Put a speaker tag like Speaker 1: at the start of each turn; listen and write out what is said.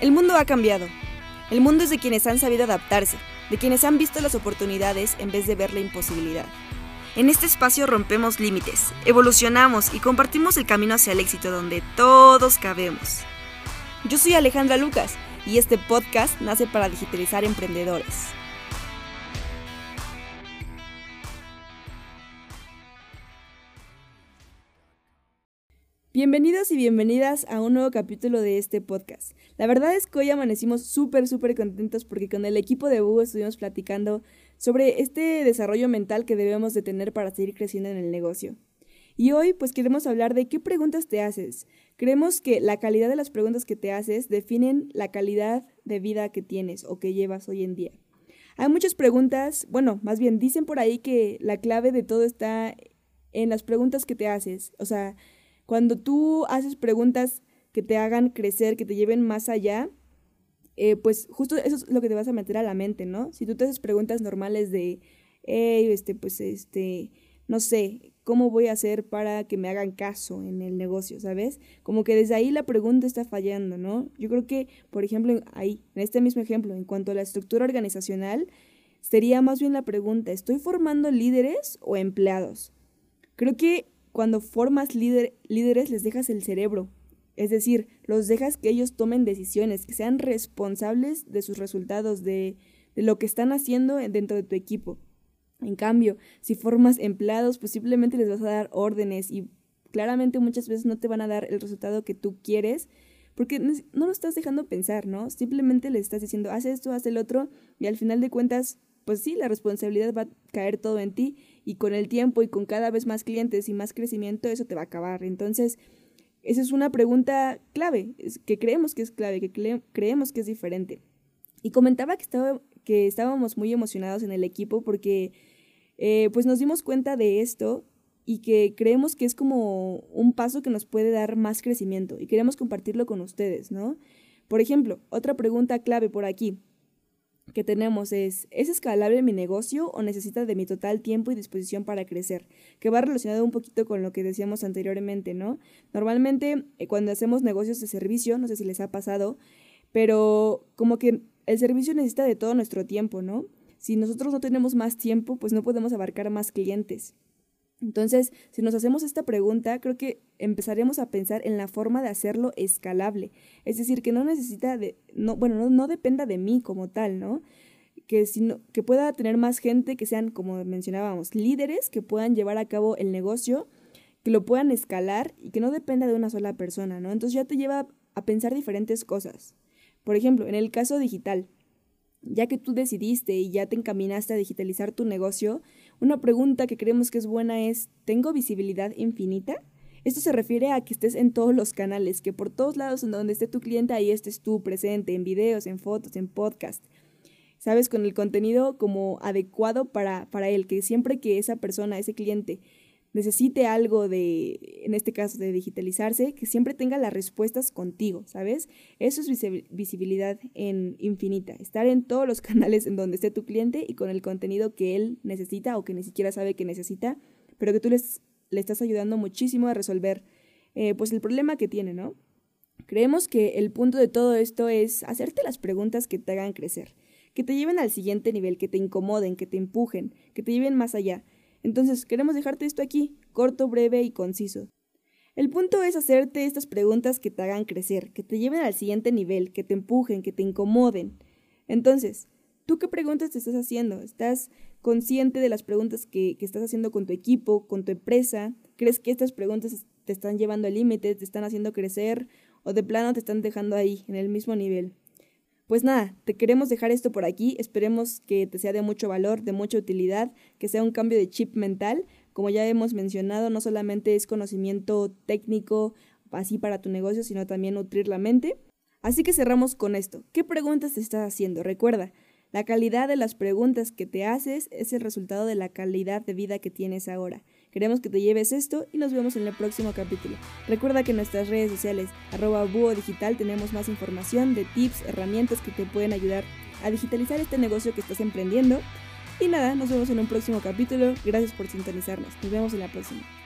Speaker 1: El mundo ha cambiado. El mundo es de quienes han sabido adaptarse, de quienes han visto las oportunidades en vez de ver la imposibilidad. En este espacio rompemos límites, evolucionamos y compartimos el camino hacia el éxito donde todos cabemos. Yo soy Alejandra Lucas y este podcast nace para digitalizar emprendedores. Bienvenidos y bienvenidas a un nuevo capítulo de este podcast. La verdad es que hoy amanecimos súper, súper contentos porque con el equipo de Búho estuvimos platicando sobre este desarrollo mental que debemos de tener para seguir creciendo en el negocio. Y hoy pues queremos hablar de qué preguntas te haces. Creemos que la calidad de las preguntas que te haces definen la calidad de vida que tienes o que llevas hoy en día. Hay muchas preguntas, bueno, más bien dicen por ahí que la clave de todo está en las preguntas que te haces. O sea, cuando tú haces preguntas que te hagan crecer, que te lleven más allá, eh, pues justo eso es lo que te vas a meter a la mente, ¿no? Si tú te haces preguntas normales de, hey, este, pues, este, no sé, ¿cómo voy a hacer para que me hagan caso en el negocio, ¿sabes? Como que desde ahí la pregunta está fallando, ¿no? Yo creo que, por ejemplo, ahí, en este mismo ejemplo, en cuanto a la estructura organizacional, sería más bien la pregunta, ¿estoy formando líderes o empleados? Creo que cuando formas líderes les dejas el cerebro, es decir, los dejas que ellos tomen decisiones, que sean responsables de sus resultados, de, lo que están haciendo dentro de tu equipo. En cambio, si formas empleados, pues simplemente les vas a dar órdenes y claramente muchas veces no te van a dar el resultado que tú quieres porque no lo estás dejando pensar, ¿no? Simplemente le estás diciendo, haz esto, haz el otro y al final de cuentas pues sí, la responsabilidad va a caer todo en ti y con el tiempo y con cada vez más clientes y más crecimiento eso te va a acabar. Entonces, esa es una pregunta clave, que creemos que es clave, que creemos que es diferente. Y comentaba que, estábamos muy emocionados en el equipo porque eh, pues nos dimos cuenta de esto y que creemos que es como un paso que nos puede dar más crecimiento y queremos compartirlo con ustedes, ¿no? Por ejemplo, otra pregunta clave por aquí que tenemos es, ¿es escalable mi negocio o necesita de mi total tiempo y disposición para crecer? Que va relacionado un poquito con lo que decíamos anteriormente, ¿no? Normalmente eh, cuando hacemos negocios de servicio, no sé si les ha pasado, pero como que el servicio necesita de todo nuestro tiempo, ¿no? Si nosotros no tenemos más tiempo, pues no podemos abarcar más clientes. Entonces, si nos hacemos esta pregunta, creo que empezaremos a pensar en la forma de hacerlo escalable. Es decir, que no necesita de, no, bueno, no, dependa de mí como tal, ¿no? Que, sino, que pueda tener más gente que sean, como mencionábamos, líderes que puedan llevar a cabo el negocio, que lo puedan escalar y que no dependa de una sola persona, ¿no? Entonces ya te lleva a pensar diferentes cosas. Por ejemplo, en el caso digital, ya que tú decidiste y ya te encaminaste a digitalizar tu negocio, una pregunta que creemos que es buena es, ¿tengo visibilidad infinita? Esto se refiere a que estés en todos los canales, que por todos lados en donde esté tu cliente, ahí estés tú presente, en videos, en fotos, en podcast. ¿Sabes? Con el contenido como adecuado para, para él, que siempre que esa persona, ese cliente, necesite algo de, en este caso, de digitalizarse, que siempre tenga las respuestas contigo, ¿sabes? Eso es visibilidad en infinita, estar en todos los canales en donde esté tu cliente y con el contenido que él necesita o que ni siquiera sabe que necesita, pero que tú les, le estás ayudando muchísimo a resolver eh, pues el problema que tiene, ¿no? Creemos que el punto de todo esto es hacerte las preguntas que te hagan crecer, que te lleven al siguiente nivel, que te incomoden, que te empujen, que te lleven más allá. Entonces, queremos dejarte esto aquí, corto, breve y conciso. El punto es hacerte estas preguntas que te hagan crecer, que te lleven al siguiente nivel, que te empujen, que te incomoden. Entonces, ¿tú qué preguntas te estás haciendo? ¿Estás consciente de las preguntas que, que estás haciendo con tu equipo, con tu empresa? ¿Crees que estas preguntas te están llevando al límite, te están haciendo crecer o de plano te están dejando ahí, en el mismo nivel? Pues nada, te queremos dejar esto por aquí, esperemos que te sea de mucho valor, de mucha utilidad, que sea un cambio de chip mental. Como ya hemos mencionado, no solamente es conocimiento técnico así para tu negocio, sino también nutrir la mente. Así que cerramos con esto. ¿Qué preguntas te estás haciendo? Recuerda, la calidad de las preguntas que te haces es el resultado de la calidad de vida que tienes ahora. Queremos que te lleves esto y nos vemos en el próximo capítulo. Recuerda que en nuestras redes sociales, arroba búho digital, tenemos más información de tips, herramientas que te pueden ayudar a digitalizar este negocio que estás emprendiendo. Y nada, nos vemos en un próximo capítulo. Gracias por sintonizarnos. Nos vemos en la próxima.